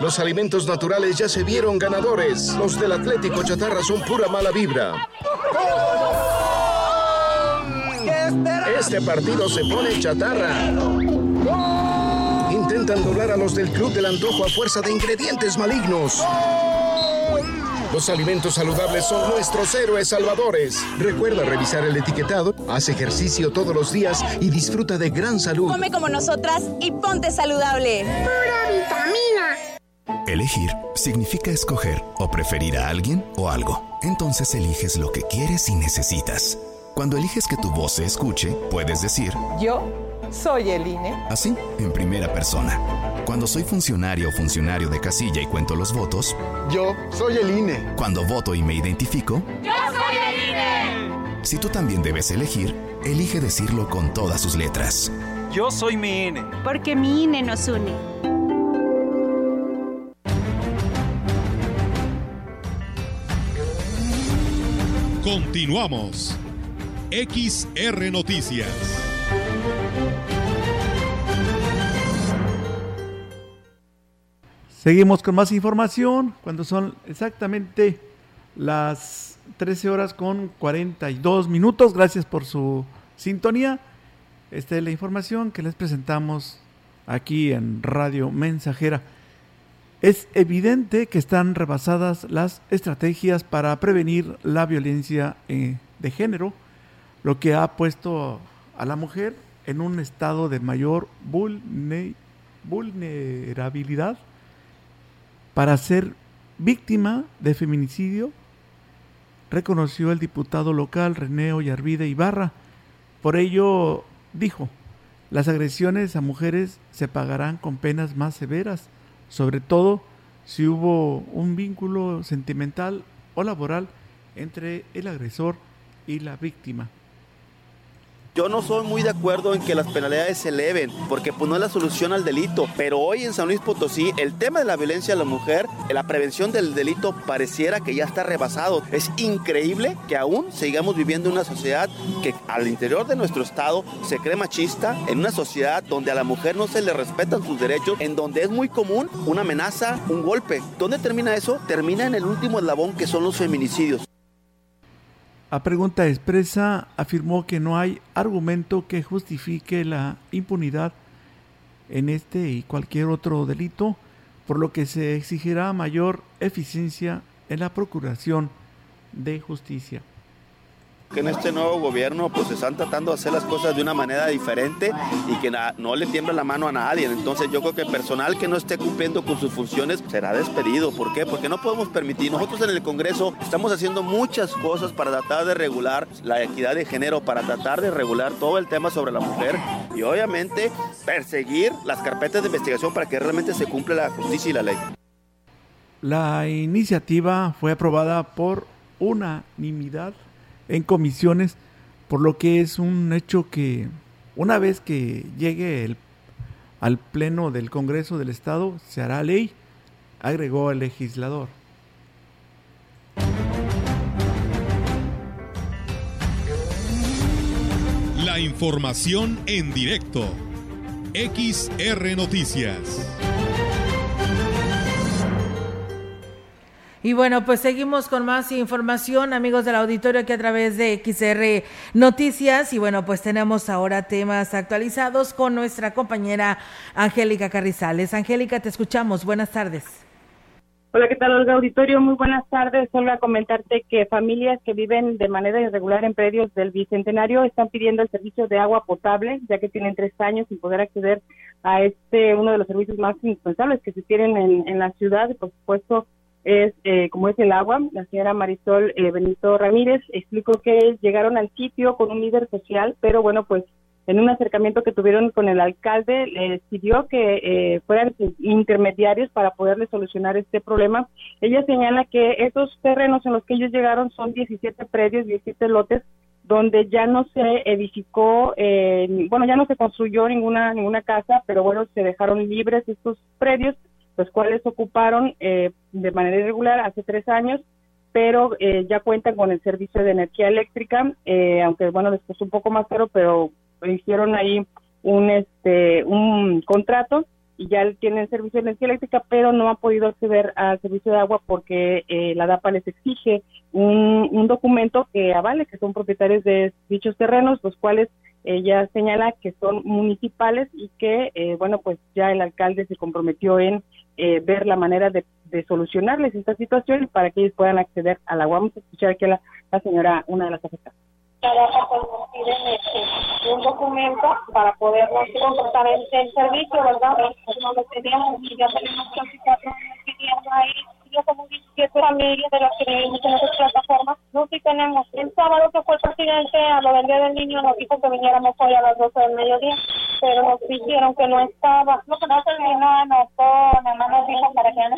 Los alimentos naturales ya se vieron ganadores. Los del Atlético Chatarra son pura mala vibra. Este partido se pone chatarra. Intentan doblar a los del Club del Antojo a fuerza de ingredientes malignos. Los alimentos saludables son nuestros héroes salvadores. Recuerda revisar el etiquetado, haz ejercicio todos los días y disfruta de gran salud. Come como nosotras y ponte saludable. Pura vitamina. Elegir significa escoger o preferir a alguien o algo. Entonces eliges lo que quieres y necesitas. Cuando eliges que tu voz se escuche, puedes decir, Yo soy el INE. así, en primera persona. Cuando soy funcionario o funcionario de casilla y cuento los votos, Yo soy el INE. cuando voto y me identifico, Yo soy el INE. si tú también debes elegir, elige decirlo con todas sus letras. Yo soy mi INE. Porque mi INE nos une. Continuamos. XR Noticias. Seguimos con más información cuando son exactamente las 13 horas con 42 minutos. Gracias por su sintonía. Esta es la información que les presentamos aquí en Radio Mensajera. Es evidente que están rebasadas las estrategias para prevenir la violencia eh, de género, lo que ha puesto a la mujer en un estado de mayor vulne- vulnerabilidad para ser víctima de feminicidio, reconoció el diputado local René Ollarvide Ibarra. Por ello, dijo, las agresiones a mujeres se pagarán con penas más severas, sobre todo si hubo un vínculo sentimental o laboral entre el agresor y la víctima. Yo no soy muy de acuerdo en que las penalidades se eleven, porque pues no es la solución al delito. Pero hoy en San Luis Potosí, el tema de la violencia a la mujer, la prevención del delito pareciera que ya está rebasado. Es increíble que aún sigamos viviendo en una sociedad que al interior de nuestro estado se cree machista, en una sociedad donde a la mujer no se le respetan sus derechos, en donde es muy común una amenaza, un golpe. ¿Dónde termina eso? Termina en el último eslabón que son los feminicidios. A pregunta expresa, afirmó que no hay argumento que justifique la impunidad en este y cualquier otro delito, por lo que se exigirá mayor eficiencia en la procuración de justicia. Que en este nuevo gobierno pues están tratando de hacer las cosas de una manera diferente y que no le tiembla la mano a nadie. Entonces yo creo que personal que no esté cumpliendo con sus funciones será despedido. ¿Por qué? Porque no podemos permitir. Nosotros en el Congreso estamos haciendo muchas cosas para tratar de regular la equidad de género, para tratar de regular todo el tema sobre la mujer y obviamente perseguir las carpetas de investigación para que realmente se cumpla la justicia y la ley. La iniciativa fue aprobada por unanimidad en comisiones, por lo que es un hecho que una vez que llegue el- al Pleno del Congreso del Estado se hará ley, agregó el legislador. La información en directo. XR Noticias. Y bueno, pues seguimos con más información, amigos del auditorio, aquí a través de XR Noticias. Y bueno, pues tenemos ahora temas actualizados con nuestra compañera Angélica Carrizales. Angélica, te escuchamos. Buenas tardes. Hola, ¿qué tal, Olga Auditorio? Muy buenas tardes. Solo a comentarte que familias que viven de manera irregular en predios del Bicentenario están pidiendo el servicio de agua potable, ya que tienen tres años sin poder acceder a este, uno de los servicios más indispensables que se tienen en, en la ciudad. Por supuesto, es eh, como es el agua. La señora Marisol eh, Benito Ramírez explicó que llegaron al sitio con un líder social, pero bueno, pues en un acercamiento que tuvieron con el alcalde, les pidió que eh, fueran intermediarios para poderle solucionar este problema. Ella señala que esos terrenos en los que ellos llegaron son 17 predios, 17 lotes, donde ya no se edificó, eh, bueno, ya no se construyó ninguna ninguna casa, pero bueno, se dejaron libres estos predios, los cuales ocuparon eh, de manera irregular hace tres años pero eh, ya cuentan con el servicio de energía eléctrica, eh, aunque bueno, costó un poco más caro, pero hicieron ahí un este un contrato y ya tienen servicio de energía eléctrica, pero no ha podido acceder al servicio de agua porque eh, la DAPA les exige un, un, documento que avale que son propietarios de dichos terrenos, los cuales ella señala que son municipales y que, eh, bueno, pues ya el alcalde se comprometió en eh, ver la manera de, solucionarles esta situación para que ellos puedan acceder al agua. Vamos a escuchar aquí a la, señora, una de las afectadas pues piden este, un documento para podernos contratar el, el servicio, ¿verdad? No lo teníamos, ya tenemos casi cuatro años pidiendo ahí, ya somos 17 familias de las que vivimos en esas plataformas, no sí tenemos. El sábado que fue el presidente a lo del Día del Niño nos dijo que viniéramos hoy a las 12 del mediodía, pero nos dijeron que no estaba. No, no terminó, anotó, nada más nos dijo para que no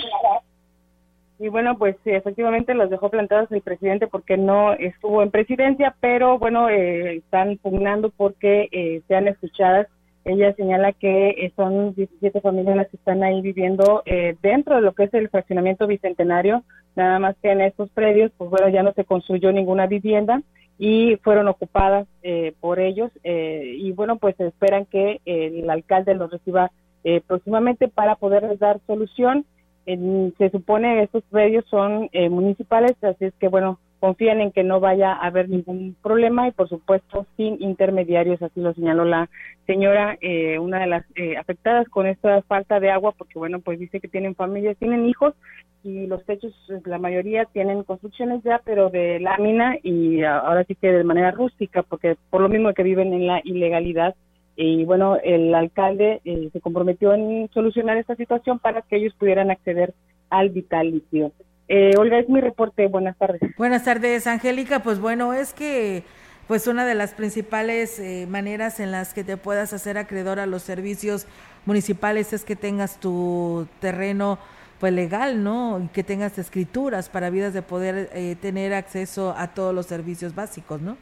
y bueno, pues sí, efectivamente los dejó plantados el presidente porque no estuvo en presidencia, pero bueno, eh, están pugnando porque eh, sean escuchadas. Ella señala que eh, son 17 familias las que están ahí viviendo eh, dentro de lo que es el fraccionamiento bicentenario, nada más que en estos predios, pues bueno, ya no se construyó ninguna vivienda y fueron ocupadas por ellos y bueno, pues esperan que el alcalde los reciba próximamente para poderles dar solución. Se supone estos medios son eh, municipales, así es que bueno, confían en que no vaya a haber ningún problema y por supuesto sin intermediarios, así lo señaló la señora, eh, una de las eh, afectadas con esta falta de agua, porque bueno, pues dice que tienen familias, tienen hijos y los techos, la mayoría tienen construcciones ya, pero de lámina y ahora sí que de manera rústica, porque por lo mismo que viven en la ilegalidad y bueno, el alcalde eh, se comprometió en solucionar esta situación para que ellos pudieran acceder al vitalicio. Eh, Olga, es mi reporte. Buenas tardes. Buenas tardes, Angélica. Pues bueno, es que pues una de las principales eh, maneras en las que te puedas hacer acreedor a los servicios municipales es que tengas tu terreno pues legal, ¿no? Y que tengas escrituras para vidas de poder eh, tener acceso a todos los servicios básicos, ¿no?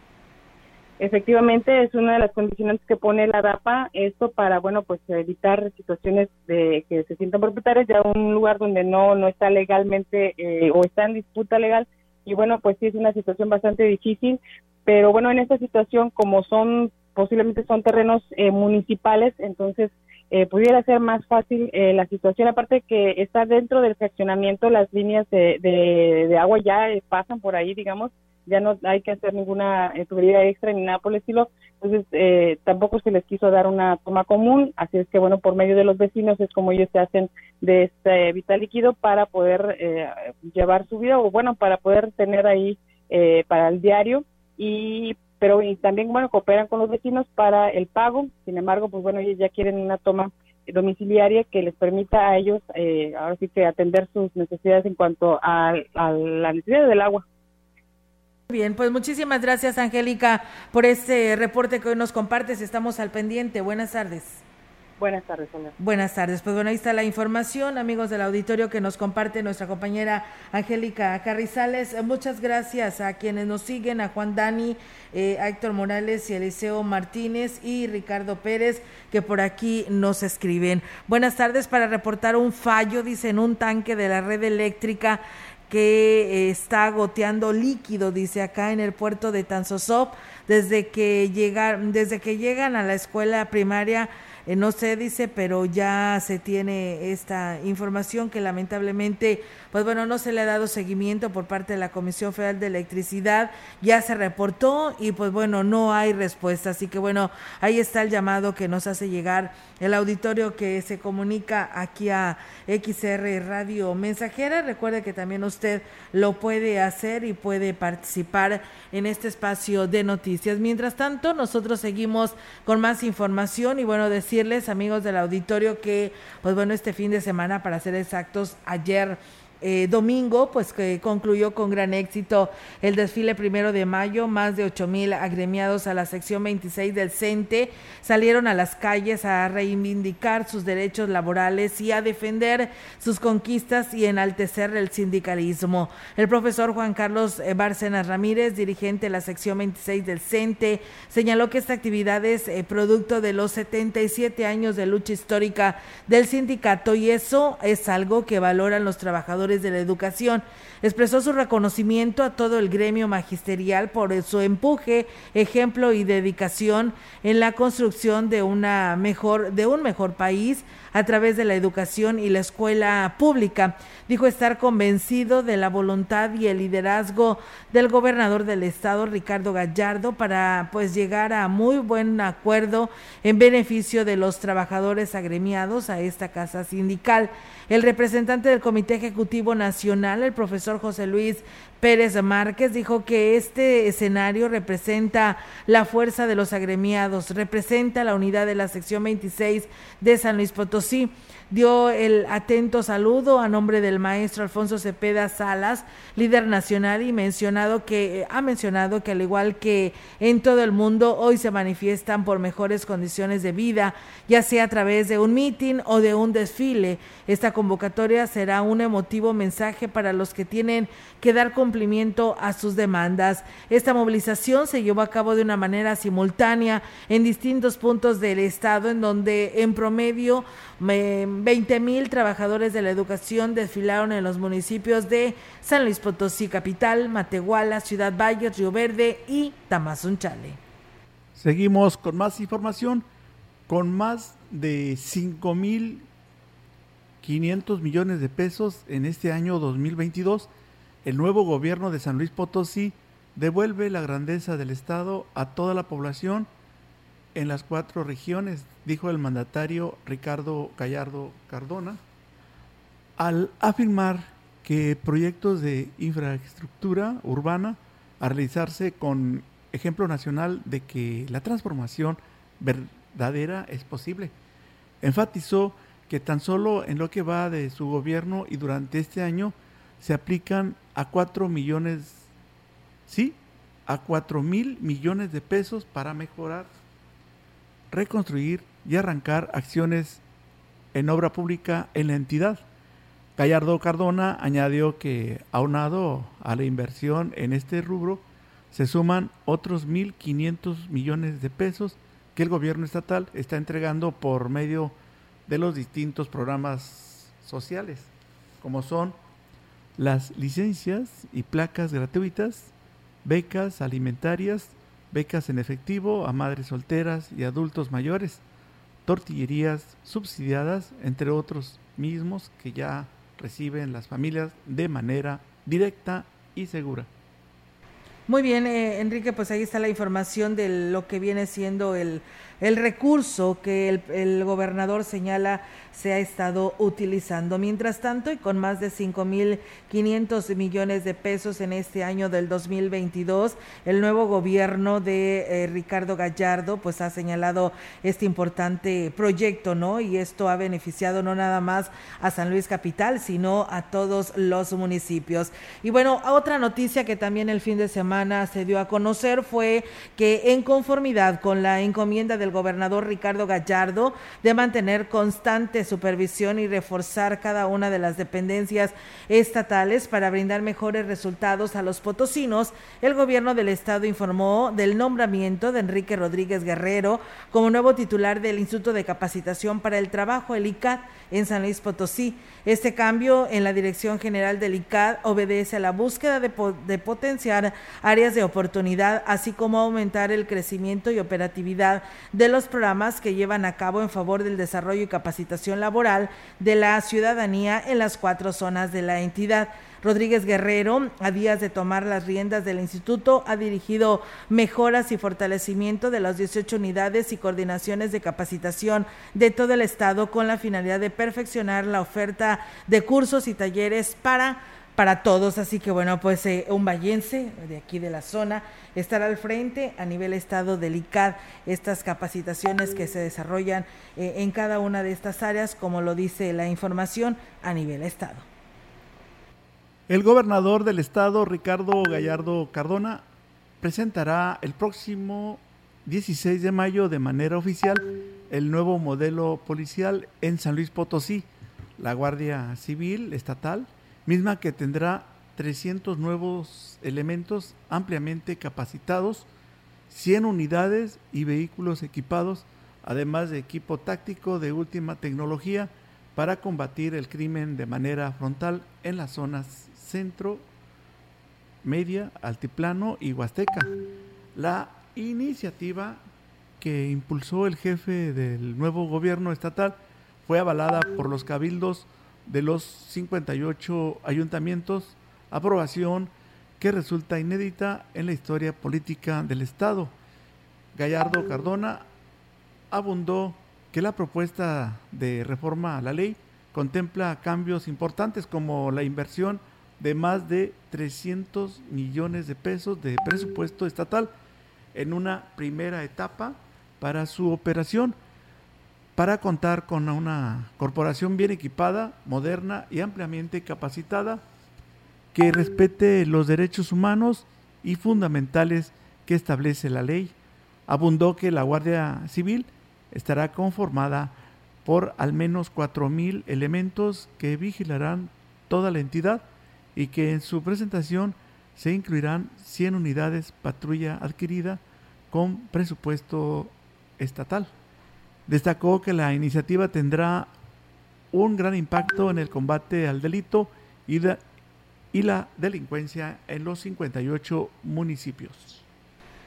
Efectivamente, es una de las condiciones que pone la DAPA, esto para, bueno, pues evitar situaciones de que se sientan propietarios de un lugar donde no, no está legalmente eh, o está en disputa legal. Y bueno, pues sí es una situación bastante difícil, pero bueno, en esta situación, como son, posiblemente son terrenos eh, municipales, entonces eh, pudiera ser más fácil la situación, aparte que está dentro del fraccionamiento, las líneas de, de agua ya pasan por ahí, digamos, ya no hay que hacer ninguna eh, tubería extra ni nada por el estilo, entonces eh, tampoco se les quiso dar una toma común, así es que bueno, por medio de los vecinos es como ellos se hacen de este vital líquido para poder eh, llevar su vida o bueno, para poder tener ahí para el diario y pero y también bueno, cooperan con los vecinos para el pago, sin embargo, pues bueno, ellos ya quieren una toma domiciliaria que les permita a ellos ahora sí que atender sus necesidades en cuanto a la necesidad del agua. Bien, pues muchísimas gracias Angélica por este reporte que hoy nos compartes. Estamos al pendiente. Buenas tardes. Buenas tardes, señor. Buenas tardes. Pues bueno, ahí está la información, amigos del auditorio, que nos comparte nuestra compañera Angélica Carrizales. Muchas gracias a quienes nos siguen, a Juan Dani, eh, a Héctor Morales y Eliseo Martínez y Ricardo Pérez, que por aquí nos escriben. Buenas tardes para reportar un fallo, dicen, un tanque de la red eléctrica que está goteando líquido, dice acá en el puerto de Tanzosop, desde que llegan, desde que llegan a la escuela primaria eh, no sé, dice, pero ya se tiene esta información que lamentablemente, pues bueno, no se le ha dado seguimiento por parte de la Comisión Federal de Electricidad, ya se reportó y pues bueno, no hay respuesta. Así que bueno, ahí está el llamado que nos hace llegar el auditorio que se comunica aquí a XR Radio Mensajera. Recuerde que también usted lo puede hacer y puede participar en este espacio de noticias. Mientras tanto, nosotros seguimos con más información y bueno, decir decirles, amigos del auditorio, que, pues bueno, este fin de semana, para ser exactos, ayer eh, domingo, pues que concluyó con gran éxito el desfile primero de mayo. Más de ocho mil agremiados a la sección 26 del CENTE salieron a las calles a reivindicar sus derechos laborales y a defender sus conquistas y enaltecer el sindicalismo. El profesor Juan Carlos eh, Bárcenas Ramírez, dirigente de la sección 26 del CENTE, señaló que esta actividad es eh, producto de los 77 años de lucha histórica del sindicato y eso es algo que valoran los trabajadores de la educación. Expresó su reconocimiento a todo el gremio magisterial por su empuje, ejemplo y dedicación en la construcción de una mejor de un mejor país a través de la educación y la escuela pública. Dijo estar convencido de la voluntad y el liderazgo del gobernador del estado, Ricardo Gallardo, para pues llegar a muy buen acuerdo en beneficio de los trabajadores agremiados a esta casa sindical. El representante del Comité Ejecutivo Nacional, el profesor José Luis Pérez Márquez, dijo que este escenario representa la fuerza de los agremiados, representa la unidad de la sección 26 de San Luis Potosí dio el atento saludo a nombre del maestro Alfonso Cepeda Salas, líder nacional y mencionado que ha mencionado que al igual que en todo el mundo hoy se manifiestan por mejores condiciones de vida, ya sea a través de un mitin o de un desfile. Esta convocatoria será un emotivo mensaje para los que tienen que dar cumplimiento a sus demandas. Esta movilización se llevó a cabo de una manera simultánea en distintos puntos del estado en donde en promedio 20 mil trabajadores de la educación desfilaron en los municipios de San Luis Potosí Capital, Matehuala, Ciudad Valles, Río Verde y Tamazunchale. Seguimos con más información. Con más de 5 mil 500 millones de pesos en este año 2022, el nuevo gobierno de San Luis Potosí devuelve la grandeza del Estado a toda la población en las cuatro regiones, dijo el mandatario Ricardo Gallardo Cardona, al afirmar que proyectos de infraestructura urbana a realizarse con ejemplo nacional de que la transformación verdadera es posible. Enfatizó que tan solo en lo que va de su gobierno y durante este año se aplican a cuatro millones, sí, a cuatro mil millones de pesos para mejorar reconstruir y arrancar acciones en obra pública en la entidad. Gallardo Cardona añadió que aunado a la inversión en este rubro, se suman otros 1.500 millones de pesos que el gobierno estatal está entregando por medio de los distintos programas sociales, como son las licencias y placas gratuitas, becas alimentarias, becas en efectivo a madres solteras y adultos mayores, tortillerías subsidiadas, entre otros mismos que ya reciben las familias de manera directa y segura. Muy bien, eh, Enrique, pues ahí está la información de lo que viene siendo el, el recurso que el, gobernador señala se ha estado utilizando. Mientras tanto, y con más de 5.500 millones de pesos en este año del 2022, el nuevo gobierno de eh, Ricardo Gallardo pues ha señalado este importante proyecto, ¿no? Y esto ha beneficiado no nada más a San Luis Capital, sino a todos los municipios. Y bueno, otra noticia que también el fin de semana se dio a conocer fue que en conformidad con la encomienda del gobernador Ricardo Gallardo de mantener constante supervisión y reforzar cada una de las dependencias estatales para brindar mejores resultados a los potosinos, el gobierno del estado informó del nombramiento de Enrique Rodríguez Guerrero como nuevo titular del Instituto de Capacitación para el Trabajo, el ICAT, en San Luis Potosí. Este cambio en la dirección general del ICAD obedece a la búsqueda de, de, potenciar áreas de oportunidad, así como aumentar el crecimiento y operatividad de los programas que llevan a cabo en favor del desarrollo y capacitación laboral de la ciudadanía en las cuatro zonas de la entidad. Rodríguez Guerrero, a días de tomar las riendas del instituto, ha dirigido mejoras y fortalecimiento de las 18 unidades y coordinaciones de capacitación de todo el estado con la finalidad de perfeccionar la oferta de cursos y talleres para para todos. Así que bueno, pues eh, un vallense de aquí de la zona estará al frente a nivel estado del ICAD estas capacitaciones que se desarrollan eh, en cada una de estas áreas, como lo dice la información a nivel estado. El gobernador del estado, Ricardo Gallardo Cardona, presentará el próximo 16 de mayo de manera oficial el nuevo modelo policial en San Luis Potosí, la Guardia Civil Estatal, misma que tendrá 300 nuevos elementos ampliamente capacitados, 100 unidades y vehículos equipados, además de equipo táctico de última tecnología para combatir el crimen de manera frontal en las zonas centro, media, altiplano y huasteca. La iniciativa que impulsó el jefe del nuevo gobierno estatal fue avalada por los cabildos de los 58 ayuntamientos, aprobación que resulta inédita en la historia política del Estado. Gallardo Cardona abundó que la propuesta de reforma a la ley contempla cambios importantes como la inversión de más de 300 millones de pesos de presupuesto estatal en una primera etapa para su operación, para contar con una corporación bien equipada, moderna y ampliamente capacitada, que respete los derechos humanos y fundamentales que establece la ley. Abundó que la Guardia Civil estará conformada por al menos 4.000 elementos que vigilarán toda la entidad y que en su presentación se incluirán 100 unidades patrulla adquirida con presupuesto estatal. Destacó que la iniciativa tendrá un gran impacto en el combate al delito y la, delincuencia en los 58 municipios.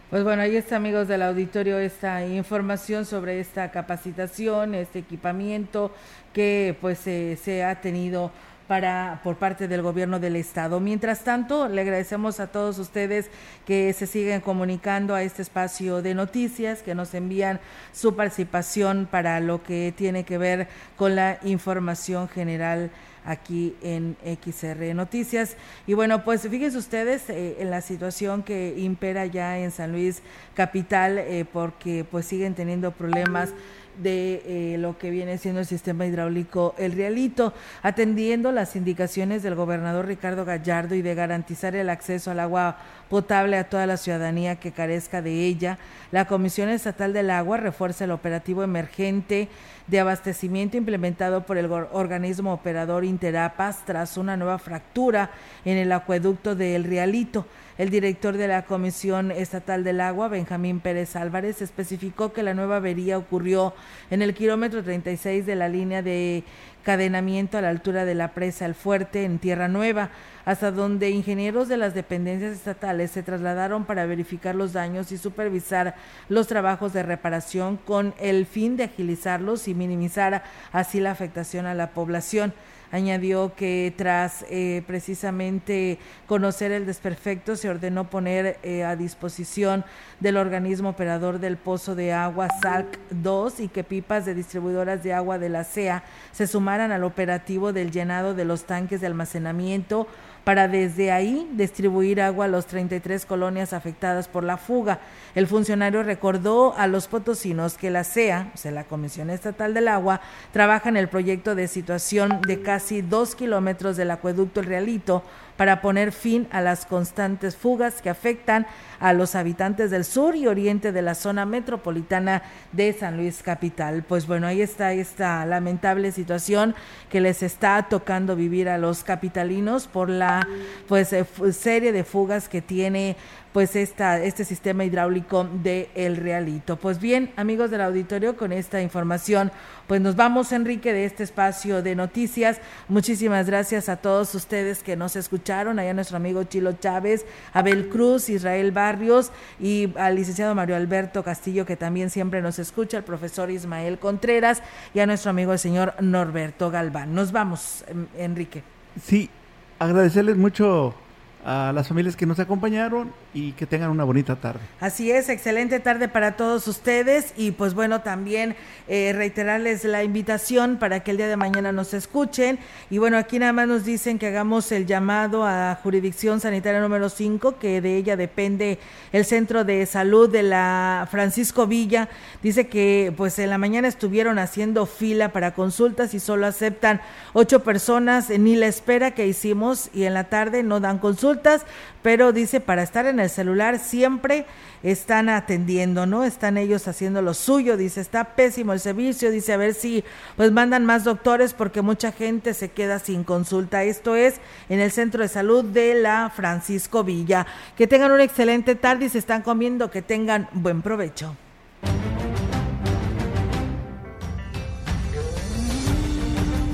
Pues bueno, ahí está amigos del auditorio esta información sobre esta capacitación, este equipamiento que pues se ha tenido para por parte del gobierno del estado. Mientras tanto, le agradecemos a todos ustedes que se siguen comunicando a este espacio de noticias, que nos envían su participación para lo que tiene que ver con la información general aquí en XR Noticias. Y bueno, pues fíjense ustedes eh, en la situación que impera ya en San Luis Capital, eh, porque pues siguen teniendo problemas de eh, lo que viene siendo el sistema hidráulico El Realito, atendiendo las indicaciones del gobernador Ricardo Gallardo y de garantizar el acceso al agua potable a toda la ciudadanía que carezca de ella. La Comisión Estatal del Agua refuerza el operativo emergente de abastecimiento implementado por el organismo operador Interapas tras una nueva fractura en el acueducto de El Realito. El director de la Comisión Estatal del Agua, Benjamín Pérez Álvarez, especificó que la nueva avería ocurrió en el kilómetro 36 de la línea de cadenamiento a la altura de la presa El Fuerte en Tierra Nueva, hasta donde ingenieros de las dependencias estatales se trasladaron para verificar los daños y supervisar los trabajos de reparación con el fin de agilizarlos y minimizar así la afectación a la población. Añadió que tras eh, precisamente conocer el desperfecto, se ordenó poner eh, a disposición del organismo operador del pozo de agua SALC 2 y que pipas de distribuidoras de agua de la CEA se sumaran al operativo del llenado de los tanques de almacenamiento para desde ahí distribuir agua a los 33 colonias afectadas por la fuga. El funcionario recordó a los potosinos que la CEA, o sea, la Comisión Estatal del Agua, trabaja en el proyecto de situación de casi dos kilómetros del acueducto El Realito para poner fin a las constantes fugas que afectan a los habitantes del sur y oriente de la zona metropolitana de San Luis Capital. Pues bueno, ahí está esta lamentable situación que les está tocando vivir a los capitalinos por la pues eh, serie de fugas que tiene pues esta, este sistema hidráulico de El Realito. Pues bien, amigos del auditorio, con esta información, pues nos vamos, Enrique, de este espacio de noticias. Muchísimas gracias a todos ustedes que nos escucharon, allá nuestro amigo Chilo Chávez, Abel Cruz, Israel Barrios y al licenciado Mario Alberto Castillo, que también siempre nos escucha, el profesor Ismael Contreras y a nuestro amigo el señor Norberto Galván. Nos vamos, Enrique. Sí, agradecerles mucho a las familias que nos acompañaron y que tengan una bonita tarde. Así es, excelente tarde para todos ustedes y pues bueno, también eh, reiterarles la invitación para que el día de mañana nos escuchen. Y bueno, aquí nada más nos dicen que hagamos el llamado a jurisdicción sanitaria número 5, que de ella depende el centro de salud de la Francisco Villa, dice que pues en la mañana estuvieron haciendo fila para consultas y solo aceptan ocho personas, ni la espera que hicimos y en la tarde no dan pero dice para estar en el celular siempre están atendiendo, ¿no? Están ellos haciendo lo suyo, dice, está pésimo el servicio, dice, a ver si pues mandan más doctores porque mucha gente se queda sin consulta. Esto es en el Centro de Salud de la Francisco Villa. Que tengan una excelente tarde y se están comiendo, que tengan buen provecho.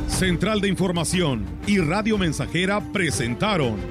Central de Información y Radio Mensajera presentaron